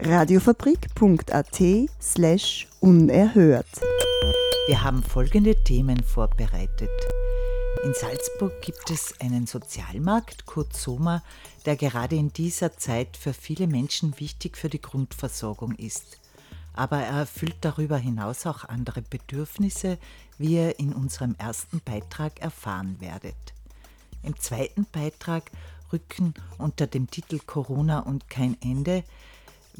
Radiofabrik.at slash unerhört. Wir haben folgende Themen vorbereitet. In Salzburg gibt es einen Sozialmarkt, kurz Soma, der gerade in dieser Zeit für viele Menschen wichtig für die Grundversorgung ist. Aber er erfüllt darüber hinaus auch andere Bedürfnisse, wie ihr in unserem ersten Beitrag erfahren werdet. Im zweiten Beitrag rücken unter dem Titel Corona und kein Ende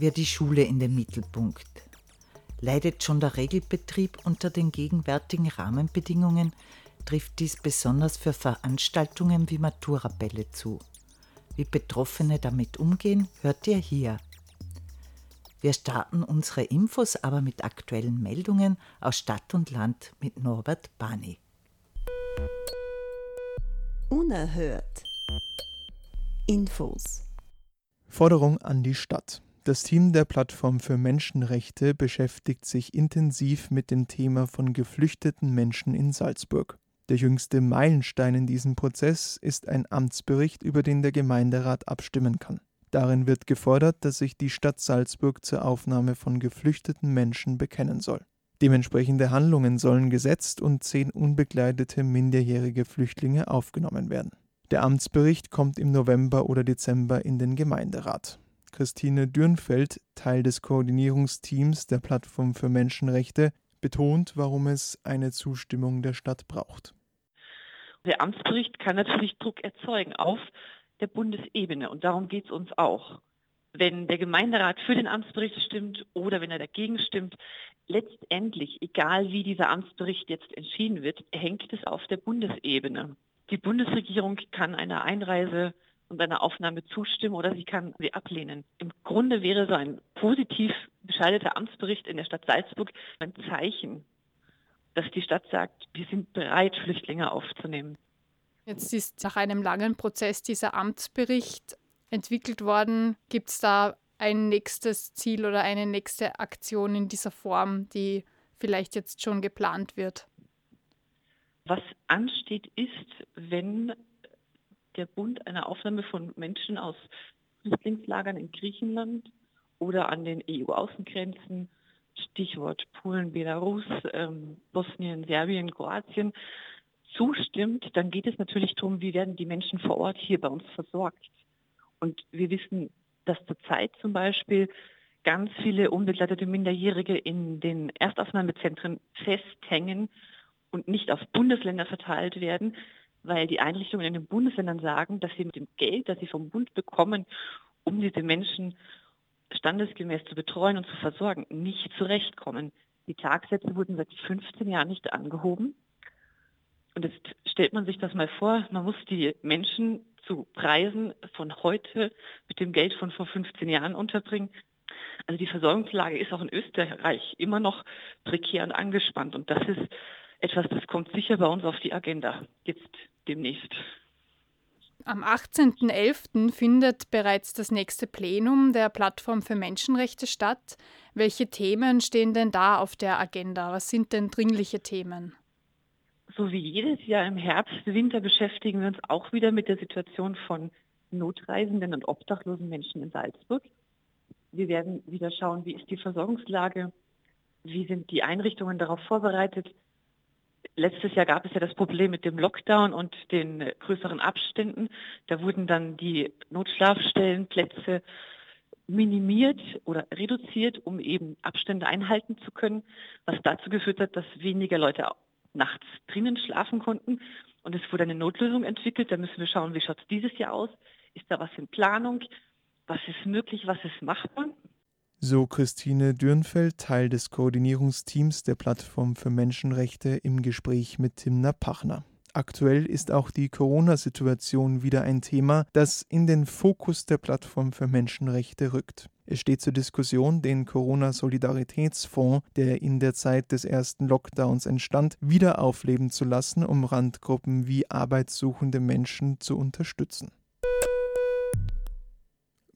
wird die Schule in den Mittelpunkt. Leidet schon der Regelbetrieb unter den gegenwärtigen Rahmenbedingungen, trifft dies besonders für Veranstaltungen wie Maturabälle zu. Wie Betroffene damit umgehen, hört ihr hier. Wir starten unsere Infos aber mit aktuellen Meldungen aus Stadt und Land mit Norbert Bani. Unerhört. Infos. Forderung an die Stadt. Das Team der Plattform für Menschenrechte beschäftigt sich intensiv mit dem Thema von geflüchteten Menschen in Salzburg. Der jüngste Meilenstein in diesem Prozess ist ein Amtsbericht, über den der Gemeinderat abstimmen kann. Darin wird gefordert, dass sich die Stadt Salzburg zur Aufnahme von geflüchteten Menschen bekennen soll. Dementsprechende Handlungen sollen gesetzt und zehn unbegleitete minderjährige Flüchtlinge aufgenommen werden. Der Amtsbericht kommt im November oder Dezember in den Gemeinderat. Christine Dürnfeld, Teil des Koordinierungsteams der Plattform für Menschenrechte, betont, warum es eine Zustimmung der Stadt braucht. Der Amtsbericht kann natürlich Druck erzeugen auf der Bundesebene und darum geht es uns auch. Wenn der Gemeinderat für den Amtsbericht stimmt oder wenn er dagegen stimmt, letztendlich, egal wie dieser Amtsbericht jetzt entschieden wird, hängt es auf der Bundesebene. Die Bundesregierung kann einer Einreise und einer Aufnahme zustimmen oder sie kann sie ablehnen. Im Grunde wäre so ein positiv bescheideter Amtsbericht in der Stadt Salzburg ein Zeichen, dass die Stadt sagt, wir sind bereit, Flüchtlinge aufzunehmen. Jetzt ist nach einem langen Prozess dieser Amtsbericht entwickelt worden. Gibt es da ein nächstes Ziel oder eine nächste Aktion in dieser Form, die vielleicht jetzt schon geplant wird? Was ansteht, ist, wenn der Bund eine Aufnahme von Menschen aus Flüchtlingslagern in Griechenland oder an den EU-Außengrenzen, Stichwort Polen, Belarus, ähm, Bosnien, Serbien, Kroatien, zustimmt, dann geht es natürlich darum, wie werden die Menschen vor Ort hier bei uns versorgt. Und wir wissen, dass zurzeit zum Beispiel ganz viele unbegleitete Minderjährige in den Erstaufnahmezentren festhängen und nicht auf Bundesländer verteilt werden, weil die Einrichtungen in den Bundesländern sagen, dass sie mit dem Geld, das sie vom Bund bekommen, um diese Menschen standesgemäß zu betreuen und zu versorgen, nicht zurechtkommen. Die Tagsätze wurden seit 15 Jahren nicht angehoben. Und jetzt stellt man sich das mal vor, man muss die Menschen zu Preisen von heute mit dem Geld von vor 15 Jahren unterbringen. Also die Versorgungslage ist auch in Österreich immer noch prekär und angespannt. Und das ist etwas, das kommt sicher bei uns auf die Agenda jetzt demnächst. Am 18.11. findet bereits das nächste Plenum der Plattform für Menschenrechte statt. Welche Themen stehen denn da auf der Agenda? Was sind denn dringliche Themen? So wie jedes Jahr im Herbst, Winter beschäftigen wir uns auch wieder mit der Situation von notreisenden und obdachlosen Menschen in Salzburg. Wir werden wieder schauen, wie ist die Versorgungslage, wie sind die Einrichtungen darauf vorbereitet, Letztes Jahr gab es ja das Problem mit dem Lockdown und den größeren Abständen. Da wurden dann die Notschlafstellenplätze minimiert oder reduziert, um eben Abstände einhalten zu können, was dazu geführt hat, dass weniger Leute nachts drinnen schlafen konnten. Und es wurde eine Notlösung entwickelt. Da müssen wir schauen, wie schaut es dieses Jahr aus? Ist da was in Planung? Was ist möglich? Was ist machbar? So Christine Dürnfeld, Teil des Koordinierungsteams der Plattform für Menschenrechte im Gespräch mit Timna Pachner. Aktuell ist auch die Corona-Situation wieder ein Thema, das in den Fokus der Plattform für Menschenrechte rückt. Es steht zur Diskussion, den Corona-Solidaritätsfonds, der in der Zeit des ersten Lockdowns entstand, wieder aufleben zu lassen, um Randgruppen wie arbeitssuchende Menschen zu unterstützen.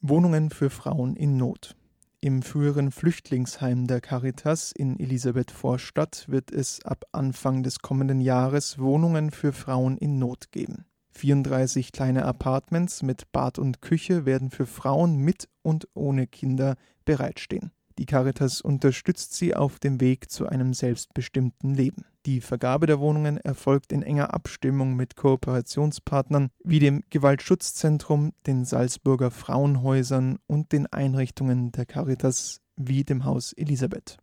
Wohnungen für Frauen in Not. Im früheren Flüchtlingsheim der Caritas in Elisabeth-Vorstadt wird es ab Anfang des kommenden Jahres Wohnungen für Frauen in Not geben. 34 kleine Apartments mit Bad und Küche werden für Frauen mit und ohne Kinder bereitstehen. Die Caritas unterstützt sie auf dem Weg zu einem selbstbestimmten Leben. Die Vergabe der Wohnungen erfolgt in enger Abstimmung mit Kooperationspartnern wie dem Gewaltschutzzentrum, den Salzburger Frauenhäusern und den Einrichtungen der Caritas wie dem Haus Elisabeth.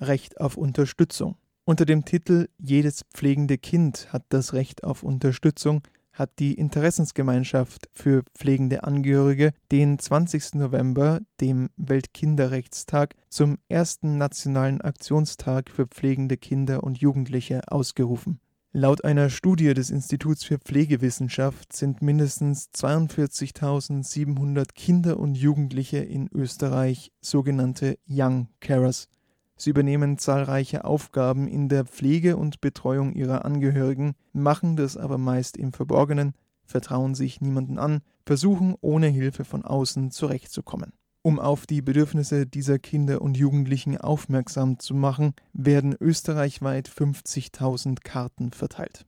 Recht auf Unterstützung. Unter dem Titel Jedes pflegende Kind hat das Recht auf Unterstützung hat die Interessensgemeinschaft für pflegende Angehörige den 20. November, dem Weltkinderrechtstag, zum ersten nationalen Aktionstag für pflegende Kinder und Jugendliche ausgerufen. Laut einer Studie des Instituts für Pflegewissenschaft sind mindestens 42.700 Kinder und Jugendliche in Österreich sogenannte Young Carers. Sie übernehmen zahlreiche Aufgaben in der Pflege und Betreuung ihrer Angehörigen, machen das aber meist im Verborgenen, vertrauen sich niemanden an, versuchen ohne Hilfe von außen zurechtzukommen. Um auf die Bedürfnisse dieser Kinder und Jugendlichen aufmerksam zu machen, werden österreichweit 50.000 Karten verteilt.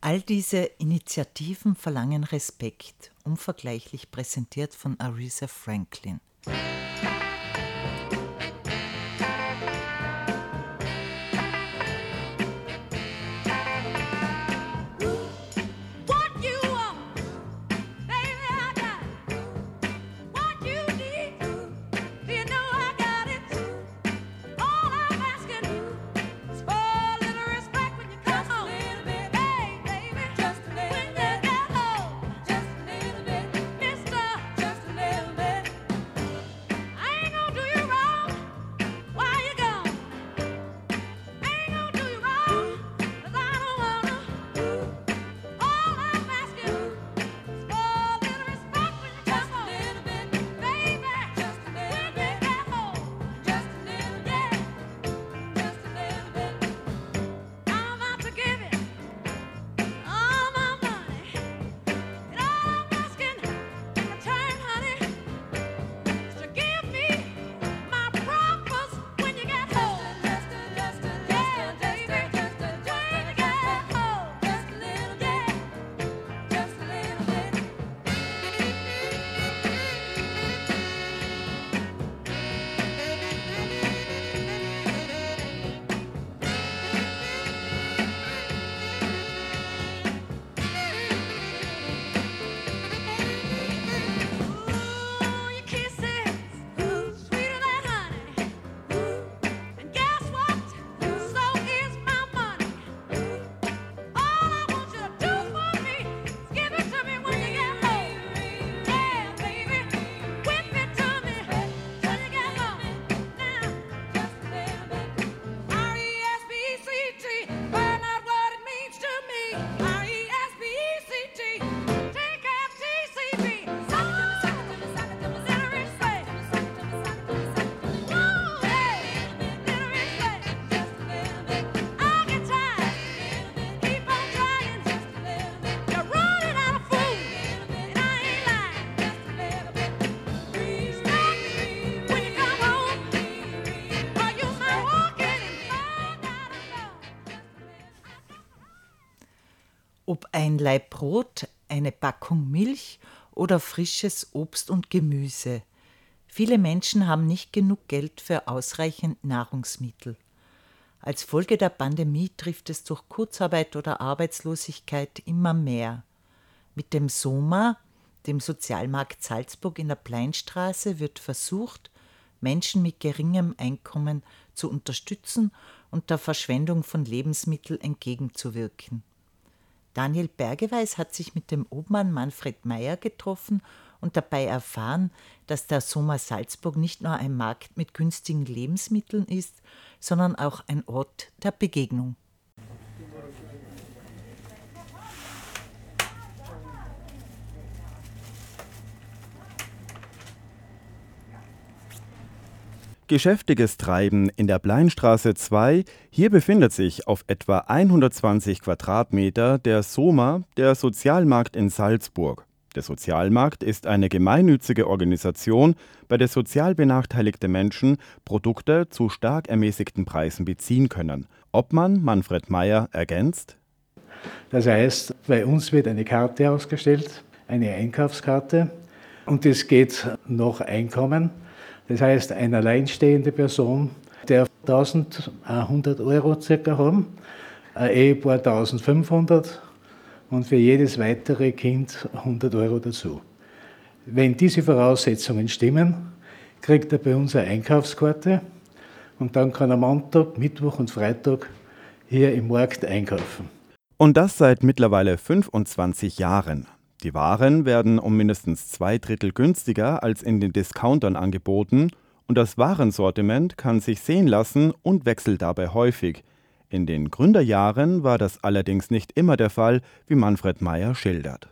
All diese Initiativen verlangen Respekt, unvergleichlich präsentiert von Aretha Franklin. Ob ein Laib Brot, eine Packung Milch oder frisches Obst und Gemüse. Viele Menschen haben nicht genug Geld für ausreichend Nahrungsmittel. Als Folge der Pandemie trifft es durch Kurzarbeit oder Arbeitslosigkeit immer mehr. Mit dem SOMA, dem Sozialmarkt Salzburg in der Pleinstraße, wird versucht, Menschen mit geringem Einkommen zu unterstützen und der Verschwendung von Lebensmitteln entgegenzuwirken. Daniel Bergeweis hat sich mit dem Obmann Manfred Meyer getroffen und dabei erfahren, dass der Soma Salzburg nicht nur ein Markt mit günstigen Lebensmitteln ist, sondern auch ein Ort der Begegnung. Geschäftiges Treiben in der Bleinstraße 2. Hier befindet sich auf etwa 120 Quadratmeter der SOMA, der Sozialmarkt in Salzburg. Der Sozialmarkt ist eine gemeinnützige Organisation, bei der sozial benachteiligte Menschen Produkte zu stark ermäßigten Preisen beziehen können. Obmann Manfred Meyer ergänzt. Das heißt, bei uns wird eine Karte ausgestellt, eine Einkaufskarte, und es geht nach Einkommen. Das heißt, eine alleinstehende Person, der 1100 Euro circa haben, ein Ehepaar 1500 und für jedes weitere Kind 100 Euro dazu. Wenn diese Voraussetzungen stimmen, kriegt er bei uns eine Einkaufskarte und dann kann er Montag, Mittwoch und Freitag hier im Markt einkaufen. Und das seit mittlerweile 25 Jahren. Die Waren werden um mindestens zwei Drittel günstiger als in den Discountern angeboten und das Warensortiment kann sich sehen lassen und wechselt dabei häufig. In den Gründerjahren war das allerdings nicht immer der Fall, wie Manfred Meyer schildert.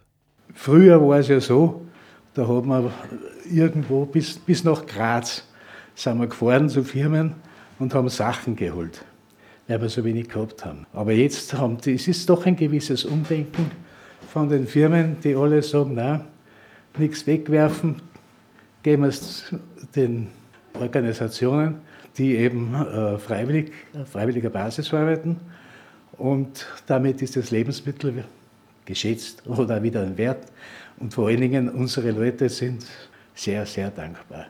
Früher war es ja so, da hat man irgendwo bis, bis nach Graz sind wir gefahren zu Firmen und haben Sachen geholt, weil wir so wenig gehabt haben. Aber jetzt haben die, es ist doch ein gewisses Umdenken von den Firmen, die alle sagen, na, nichts wegwerfen, geben wir es den Organisationen, die eben äh, freiwillig, freiwilliger Basis arbeiten. Und damit ist das Lebensmittel geschätzt oder wieder ein Wert. Und vor allen Dingen unsere Leute sind sehr, sehr dankbar.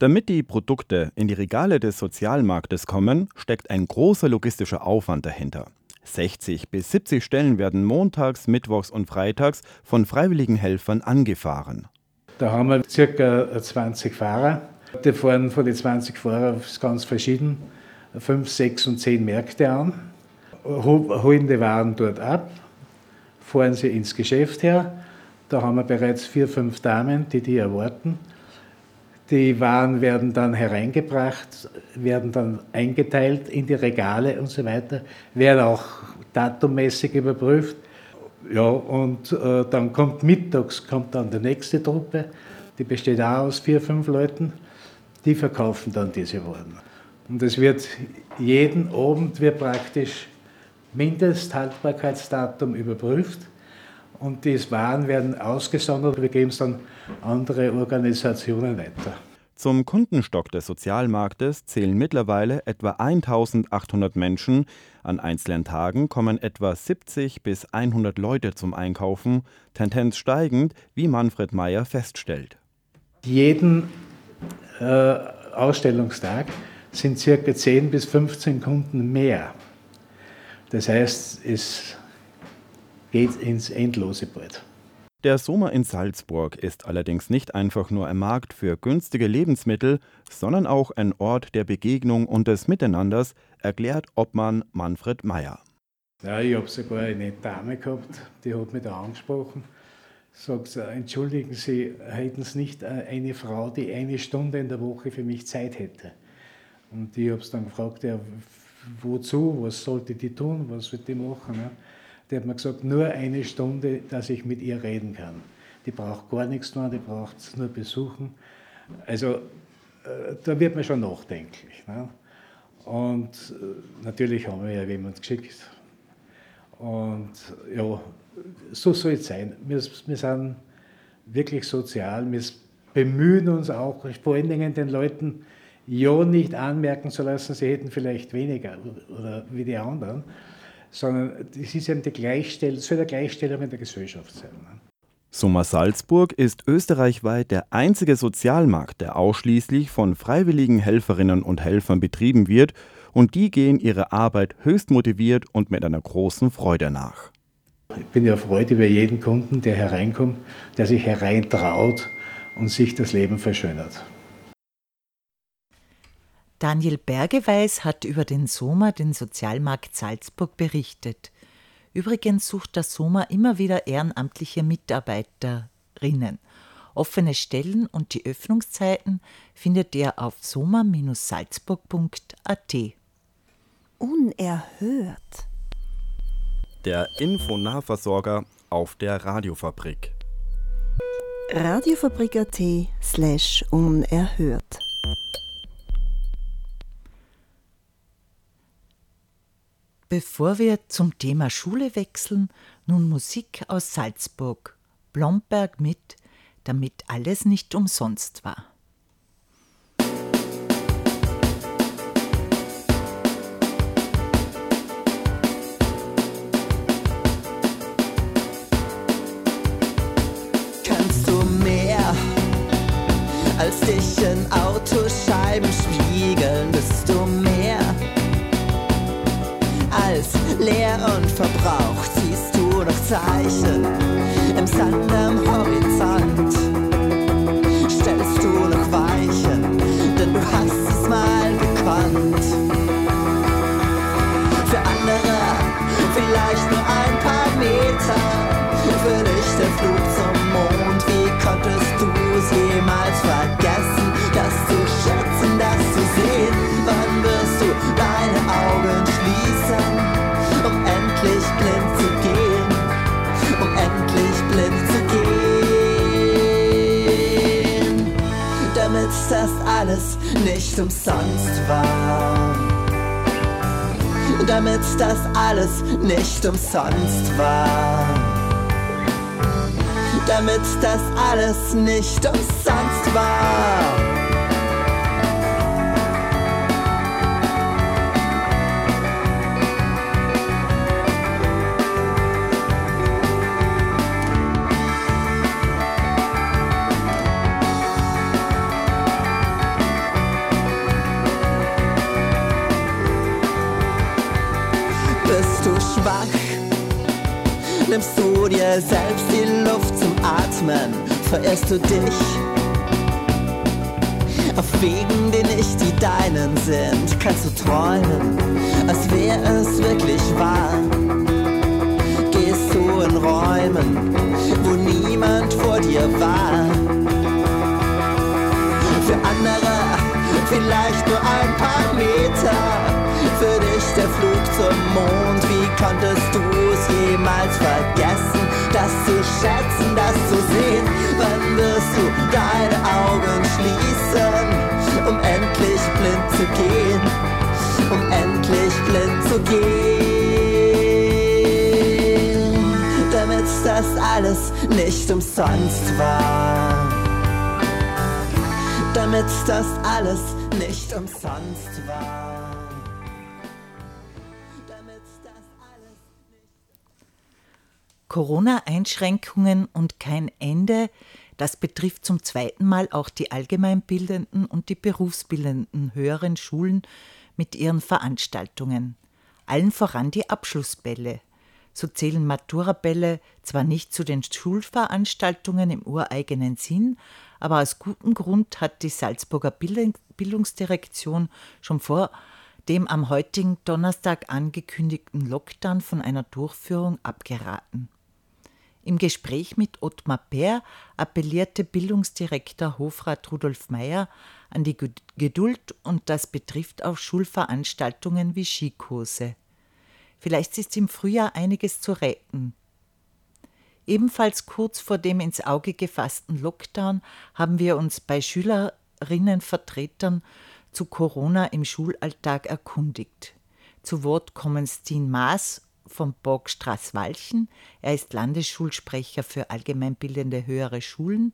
Damit die Produkte in die Regale des Sozialmarktes kommen, steckt ein großer logistischer Aufwand dahinter. 60 bis 70 Stellen werden montags, mittwochs und freitags von freiwilligen Helfern angefahren. Da haben wir circa 20 Fahrer. Die fahren von den 20 Fahrern ganz verschieden, 5, 6 und 10 Märkte an, holen die Waren dort ab, fahren sie ins Geschäft her. Da haben wir bereits vier, fünf Damen, die die erwarten. Die Waren werden dann hereingebracht, werden dann eingeteilt in die Regale und so weiter, werden auch datummäßig überprüft. Ja, und äh, dann kommt mittags kommt dann die nächste Truppe, die besteht auch aus vier, fünf Leuten, die verkaufen dann diese Waren. Und es wird jeden Abend wird praktisch Mindesthaltbarkeitsdatum überprüft und die Waren werden ausgesondert. Wir geben es dann andere Organisationen weiter. Zum Kundenstock des Sozialmarktes zählen mittlerweile etwa 1800 Menschen. An einzelnen Tagen kommen etwa 70 bis 100 Leute zum Einkaufen, Tendenz steigend, wie Manfred Meyer feststellt. Jeden äh, Ausstellungstag sind circa 10 bis 15 Kunden mehr. Das heißt, es geht ins Endlose bald. Der Sommer in Salzburg ist allerdings nicht einfach nur ein Markt für günstige Lebensmittel, sondern auch ein Ort der Begegnung und des Miteinanders, erklärt Obmann Manfred Meyer. Ja, ich habe sogar eine Dame gehabt, die hat mich da angesprochen. Sagt, entschuldigen Sie, hätten Sie nicht eine Frau, die eine Stunde in der Woche für mich Zeit hätte? Und ich habe es dann gefragt, ja, wozu, was sollte die tun, was sollte die machen? Ja? Die hat mir gesagt, nur eine Stunde, dass ich mit ihr reden kann. Die braucht gar nichts tun, die braucht es nur besuchen. Also äh, da wird man schon nachdenklich. Ne? Und äh, natürlich haben wir ja jemand geschickt. Und ja, so soll es sein. Wir, wir sind wirklich sozial, wir bemühen uns auch, vor allen Dingen den Leuten ja nicht anmerken zu lassen, sie hätten vielleicht weniger oder wie die anderen, sondern es ist eben die Gleichstellung, soll eine Gleichstellung in der Gesellschaft sein. Ne? Summa Salzburg ist österreichweit der einzige Sozialmarkt, der ausschließlich von freiwilligen Helferinnen und Helfern betrieben wird und die gehen ihrer Arbeit höchst motiviert und mit einer großen Freude nach. Ich bin ja erfreut über jeden Kunden, der hereinkommt, der sich hereintraut und sich das Leben verschönert. Daniel Bergeweis hat über den Soma, den Sozialmarkt Salzburg, berichtet. Übrigens sucht der SOMA immer wieder ehrenamtliche Mitarbeiterinnen. Offene Stellen und die Öffnungszeiten findet ihr auf soma-salzburg.at. Unerhört. Der Infonahversorger auf der Radiofabrik. Radiofabrik.at slash unerhört. Bevor wir zum Thema Schule wechseln, nun Musik aus Salzburg. Blomberg mit Damit alles nicht umsonst war. Als leer und verbraucht? Siehst du noch Zeichen im Sand am Horizont? Alles nicht umsonst war damit das alles nicht umsonst war. Damit das alles nicht umsonst war. Verirrst du dich? Auf Wegen, die nicht die deinen sind, kannst du träumen, als wäre es wirklich wahr. Gehst du in Räumen, wo niemand vor dir war. Für andere vielleicht nur ein paar Meter. Für dich der Flug zum Mond. Wie konntest du es jemals vergessen, das zu schätzen, das zu sehen? Wann wirst du deine Augen schließen, um endlich blind zu gehen? Um endlich blind zu gehen. Damit das alles nicht umsonst war damit das alles nicht umsonst war. Corona-Einschränkungen und kein Ende, das betrifft zum zweiten Mal auch die allgemeinbildenden und die berufsbildenden höheren Schulen mit ihren Veranstaltungen. Allen voran die Abschlussbälle. So zählen Maturabälle zwar nicht zu den Schulveranstaltungen im ureigenen Sinn, aber aus gutem Grund hat die Salzburger Bildungsdirektion schon vor dem am heutigen Donnerstag angekündigten Lockdown von einer Durchführung abgeraten. Im Gespräch mit Ottmar Peer appellierte Bildungsdirektor Hofrat Rudolf Meyer an die Geduld und das betrifft auch Schulveranstaltungen wie Skikurse. Vielleicht ist im Frühjahr einiges zu retten. Ebenfalls kurz vor dem ins Auge gefassten Lockdown haben wir uns bei Schülerinnenvertretern zu Corona im Schulalltag erkundigt. Zu Wort kommen Steen Maas vom Borg Straßwalchen, er ist Landesschulsprecher für allgemeinbildende höhere Schulen,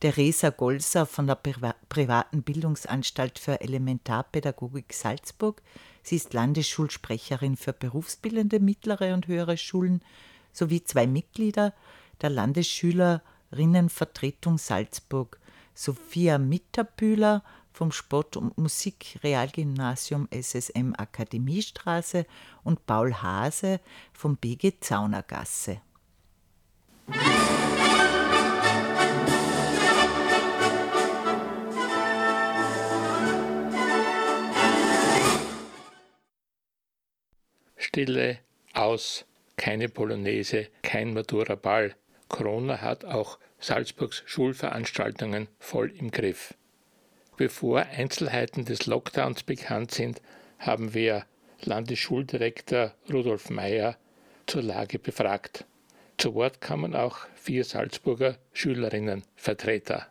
Theresa Golser von der Priva privaten Bildungsanstalt für Elementarpädagogik Salzburg, sie ist Landesschulsprecherin für berufsbildende mittlere und höhere Schulen, sowie zwei Mitglieder der Landesschülerinnenvertretung Salzburg, Sophia Mitterbühler vom Sport- und Musikrealgymnasium SSM Akademiestraße und Paul Hase vom BG Zaunergasse. Stille aus keine Polonaise, kein Matura-Ball. Corona hat auch Salzburgs Schulveranstaltungen voll im Griff. Bevor Einzelheiten des Lockdowns bekannt sind, haben wir Landesschuldirektor Rudolf Mayer zur Lage befragt. Zu Wort kamen auch vier Salzburger Schülerinnenvertreter.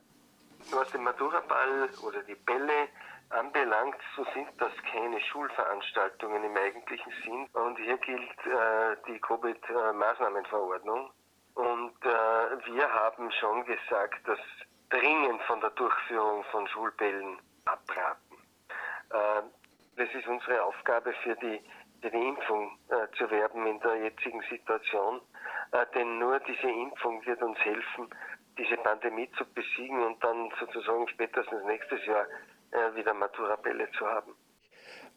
Was den Maturaball oder die Bälle anbelangt, so sind das keine Schulveranstaltungen im eigentlichen Sinn. Und hier gilt äh, die Covid-Maßnahmenverordnung. Und äh, wir haben schon gesagt, dass dringend von der Durchführung von Schulbällen abraten. Äh, es ist unsere Aufgabe für die, für die Impfung äh, zu werben in der jetzigen Situation, äh, denn nur diese Impfung wird uns helfen, diese Pandemie zu besiegen und dann sozusagen spätestens nächstes Jahr äh, wieder Maturabälle zu haben.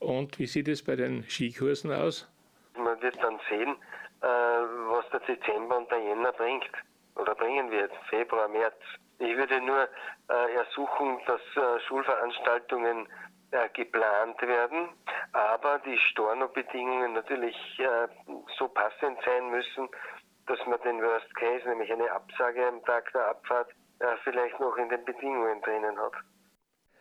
Und wie sieht es bei den Skikursen aus? Man wird dann sehen, was der Dezember und der Jänner bringt oder bringen wird, Februar, März. Ich würde nur äh, ersuchen, dass äh, Schulveranstaltungen äh, geplant werden, aber die Stornobedingungen natürlich äh, so passend sein müssen, dass man den Worst Case, nämlich eine Absage am Tag der Abfahrt, äh, vielleicht noch in den Bedingungen drinnen hat.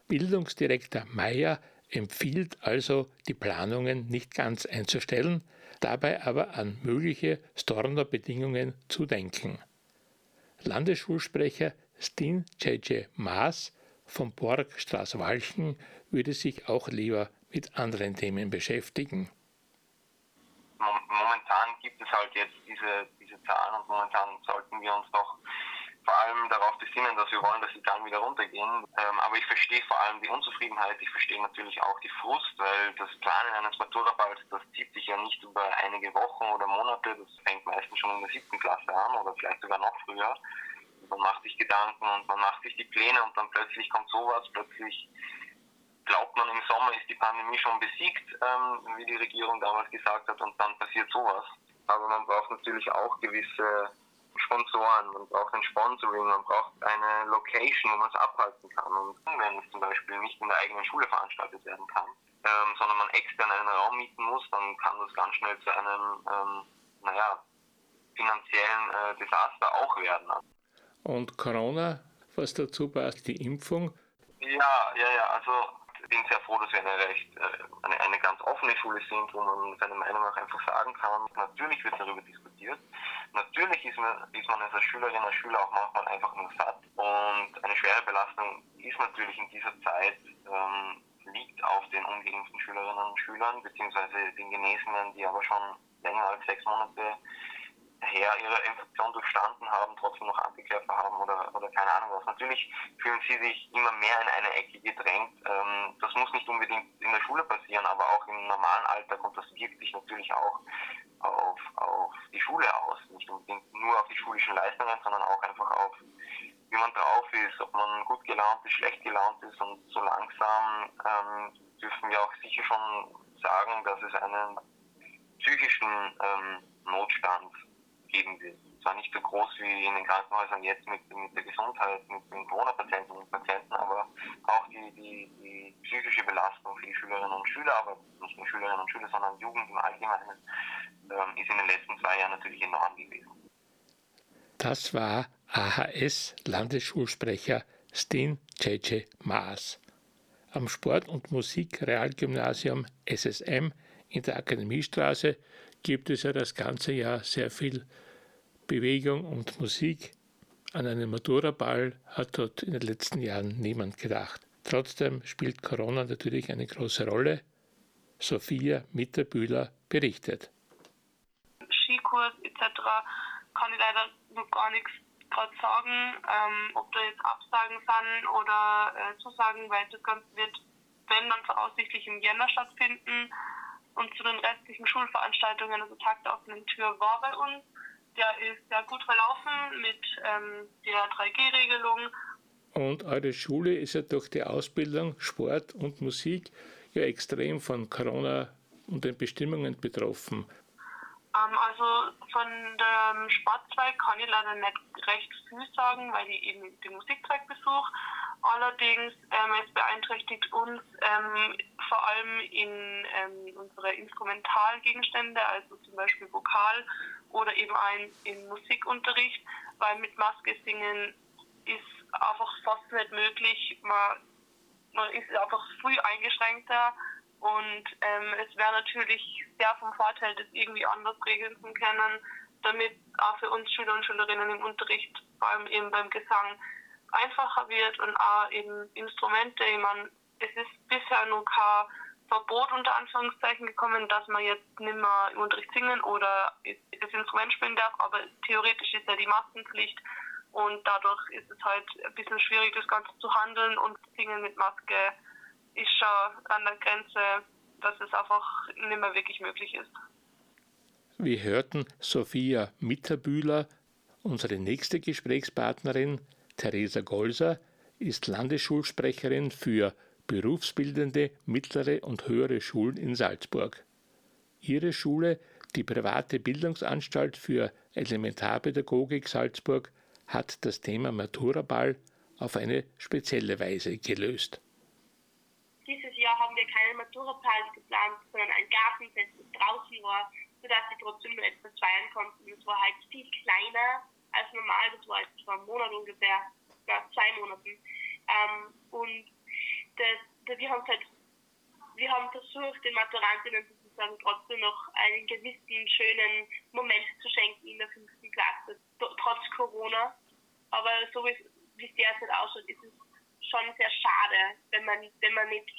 Bildungsdirektor Mayer empfiehlt also, die Planungen nicht ganz einzustellen, dabei aber an mögliche Stornobedingungen zu denken. Landesschulsprecher Stin J.J. Maas vom Borg Straßwalchen würde sich auch lieber mit anderen Themen beschäftigen. Momentan gibt es halt jetzt diese, diese Zahlen und momentan sollten wir uns doch vor allem darauf besinnen, dass wir wollen, dass die Zahlen wieder runtergehen. Ähm, aber ich verstehe vor allem die Unzufriedenheit, ich verstehe natürlich auch die Frust, weil das Planen eines Maturaballs, das zieht sich ja nicht über einige Wochen oder Monate, das fängt meistens schon in der siebten Klasse an oder vielleicht sogar noch früher man macht sich Gedanken und man macht sich die Pläne und dann plötzlich kommt sowas, plötzlich glaubt man im Sommer ist die Pandemie schon besiegt, ähm, wie die Regierung damals gesagt hat, und dann passiert sowas. Aber man braucht natürlich auch gewisse Sponsoren, man braucht ein Sponsoring, man braucht eine Location, wo man es abhalten kann. Und wenn es zum Beispiel nicht in der eigenen Schule veranstaltet werden kann, ähm, sondern man extern einen Raum mieten muss, dann kann das ganz schnell zu einem, ähm, naja, finanziellen äh, Desaster auch werden. Und Corona, was dazu passt, die Impfung? Ja, ja, ja, also ich bin sehr froh, dass wir eine recht äh, eine, eine ganz offene Schule sind, wo man seine Meinung auch einfach sagen kann. Natürlich wird darüber diskutiert. Natürlich ist man, ist man als Schülerin, als Schüler auch manchmal einfach nur satt. Und eine schwere Belastung ist natürlich in dieser Zeit ähm, liegt auf den ungeimpften Schülerinnen und Schülern, beziehungsweise den Genesenen, die aber schon länger als sechs Monate her ihre Infektion durchstanden haben, trotzdem noch Antikörper haben oder, oder keine Ahnung was. Natürlich fühlen sie sich immer mehr in eine Ecke gedrängt. Ähm, das muss nicht unbedingt in der Schule passieren, aber auch im normalen Alltag und das wirkt sich natürlich auch auf, auf die Schule aus. Nicht unbedingt nur auf die schulischen Leistungen, sondern auch einfach auf, wie man drauf ist, ob man gut gelaunt ist, schlecht gelaunt ist und so langsam ähm, dürfen wir auch sicher schon sagen, dass es einen psychischen ähm, Notstand geben wird. Zwar nicht so groß wie in den Krankenhäusern jetzt mit, mit der Gesundheit, mit den Corona-Patientinnen und Patienten, aber auch die, die, die psychische Belastung für die Schülerinnen und Schüler, aber nicht nur Schülerinnen und Schüler, sondern Jugend im Allgemeinen, ähm, ist in den letzten zwei Jahren natürlich enorm gewesen. Das war AHS-Landesschulsprecher Stin J.J. Maas. Am Sport- und Musikrealgymnasium SSM in der Akademiestraße gibt es ja das ganze Jahr sehr viel Bewegung und Musik. An einen Matura-Ball hat dort in den letzten Jahren niemand gedacht. Trotzdem spielt Corona natürlich eine große Rolle. Sophia Mitterbühler berichtet. Skikurs etc. kann ich leider noch gar nichts gerade sagen, ähm, ob da jetzt Absagen sind oder äh, Zusagen, weil das Ganze wird, wenn dann voraussichtlich im Jänner stattfinden. Und zu den restlichen Schulveranstaltungen, also Tag der offenen Tür war bei uns. Der ist sehr gut verlaufen mit ähm, der 3G-Regelung. Und eure Schule ist ja durch die Ausbildung, Sport und Musik ja extrem von Corona und den Bestimmungen betroffen. Ähm, also von dem Sportzweig kann ich leider nicht recht viel sagen, weil ich eben den Musikzweig besuche. Allerdings, ähm, es beeinträchtigt uns ähm, vor allem in ähm, unsere Instrumentalgegenstände, also zum Beispiel Vokal oder eben ein in Musikunterricht, weil mit Maske singen ist einfach fast nicht möglich. Man, man ist einfach früh eingeschränkter und ähm, es wäre natürlich sehr vom Vorteil, das irgendwie anders regeln zu können, damit auch für uns Schüler und Schülerinnen im Unterricht, vor allem eben beim Gesang, einfacher wird und auch eben Instrumente. Ich meine, es ist bisher noch kein Verbot unter Anführungszeichen gekommen, dass man jetzt nicht mehr im Unterricht singen oder das Instrument spielen darf, aber theoretisch ist ja die Maskenpflicht und dadurch ist es halt ein bisschen schwierig, das Ganze zu handeln und Singen mit Maske ist schon an der Grenze, dass es einfach nicht mehr wirklich möglich ist. Wir hörten Sophia Mitterbühler, unsere nächste Gesprächspartnerin, Theresa Golser, ist Landesschulsprecherin für berufsbildende mittlere und höhere Schulen in Salzburg. Ihre Schule, die private Bildungsanstalt für Elementarpädagogik Salzburg, hat das Thema Maturaball auf eine spezielle Weise gelöst. Dieses Jahr haben wir keinen Maturaball geplant, sondern ein Gartenfest, das draußen war, sodass sie trotzdem nur etwas feiern konnten. Es war halt viel kleiner als normal, das war einem Monat ungefähr, ja, zwei Monaten. Ähm, und das, wir haben halt, wir haben versucht, den Maturantinnen sozusagen trotzdem noch einen gewissen schönen Moment zu schenken in der fünften Klasse, trotz Corona. Aber so wie es derzeit ausschaut, ist es schon sehr schade, wenn man, wenn man nicht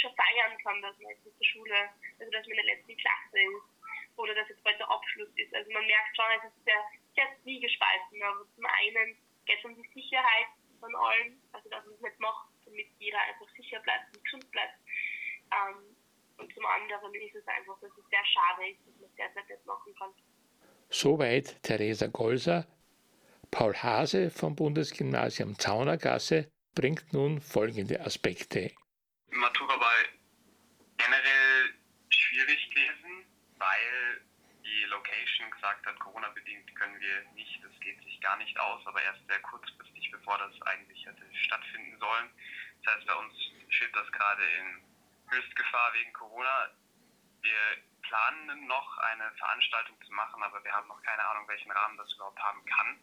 schon feiern kann, dass man jetzt in der Schule, also dass man in der letzten Klasse ist oder dass jetzt bald der Abschluss ist. Also man merkt schon, es ist sehr, sehr zwiegespalten. Aber zum einen geht es um die Sicherheit von allen, also dass man es nicht macht, damit jeder einfach sicher bleibt und gesund bleibt. Ähm, und zum anderen ist es einfach, dass es sehr schade ist, dass man es derzeit nicht machen kann. Soweit Theresa Golser. Paul Hase vom Bundesgymnasium Zaunergasse bringt nun folgende Aspekte. Matura war generell schwierig gewesen, weil die Location gesagt hat, Corona-bedingt können wir nicht, das geht sich gar nicht aus, aber erst sehr kurzfristig, bevor das eigentlich hätte stattfinden sollen. Das heißt, bei uns steht das gerade in Höchstgefahr wegen Corona. Wir planen noch eine Veranstaltung zu machen, aber wir haben noch keine Ahnung, welchen Rahmen das überhaupt haben kann.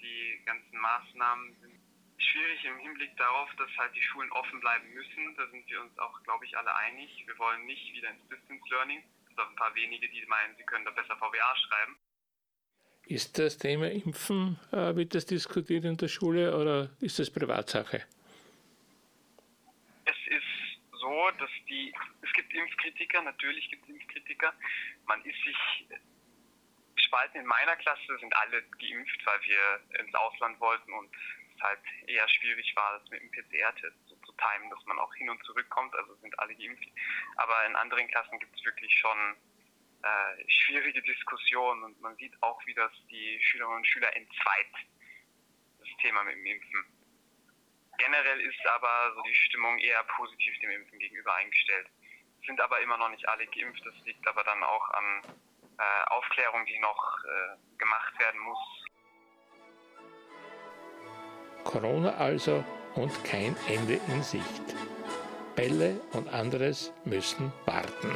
Die ganzen Maßnahmen sind schwierig im Hinblick darauf, dass halt die Schulen offen bleiben müssen. Da sind wir uns auch, glaube ich, alle einig. Wir wollen nicht wieder ins Distance Learning. Es sind ein paar wenige, die meinen, sie können da besser VWA schreiben. Ist das Thema Impfen, äh, wird das diskutiert in der Schule oder ist das Privatsache? so, dass die, es gibt Impfkritiker, natürlich gibt es Impfkritiker. Man ist sich gespalten. In meiner Klasse sind alle geimpft, weil wir ins Ausland wollten und es halt eher schwierig war, das mit dem PCR-Test timen, dass man auch hin und zurück kommt. Also sind alle geimpft. Aber in anderen Klassen gibt es wirklich schon äh, schwierige Diskussionen und man sieht auch, wie das die Schülerinnen und Schüler entzweit, das Thema mit dem Impfen. Generell ist aber so die Stimmung eher positiv dem Impfen gegenüber eingestellt. Sind aber immer noch nicht alle geimpft. Das liegt aber dann auch an äh, Aufklärung, die noch äh, gemacht werden muss. Corona also und kein Ende in Sicht. Bälle und anderes müssen warten.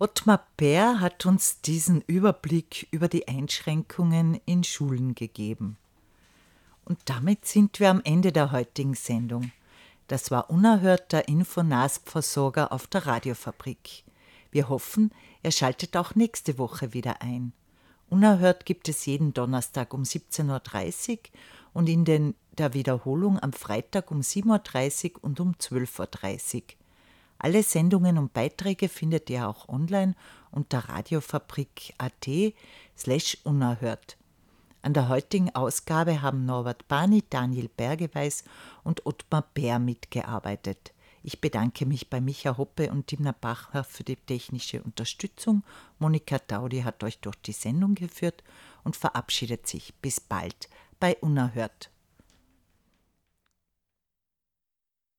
Ottmar Bär hat uns diesen Überblick über die Einschränkungen in Schulen gegeben. Und damit sind wir am Ende der heutigen Sendung. Das war unerhört der Infonasp-Versorger auf der Radiofabrik. Wir hoffen, er schaltet auch nächste Woche wieder ein. Unerhört gibt es jeden Donnerstag um 17.30 Uhr und in den, der Wiederholung am Freitag um 7.30 Uhr und um 12.30 Uhr. Alle Sendungen und Beiträge findet ihr auch online unter radiofabrik.at slash unerhört. An der heutigen Ausgabe haben Norbert Bani, Daniel Bergeweis und Ottmar Bär mitgearbeitet. Ich bedanke mich bei Micha Hoppe und Timna Bacher für die technische Unterstützung. Monika Daudi hat euch durch die Sendung geführt und verabschiedet sich. Bis bald bei Unerhört.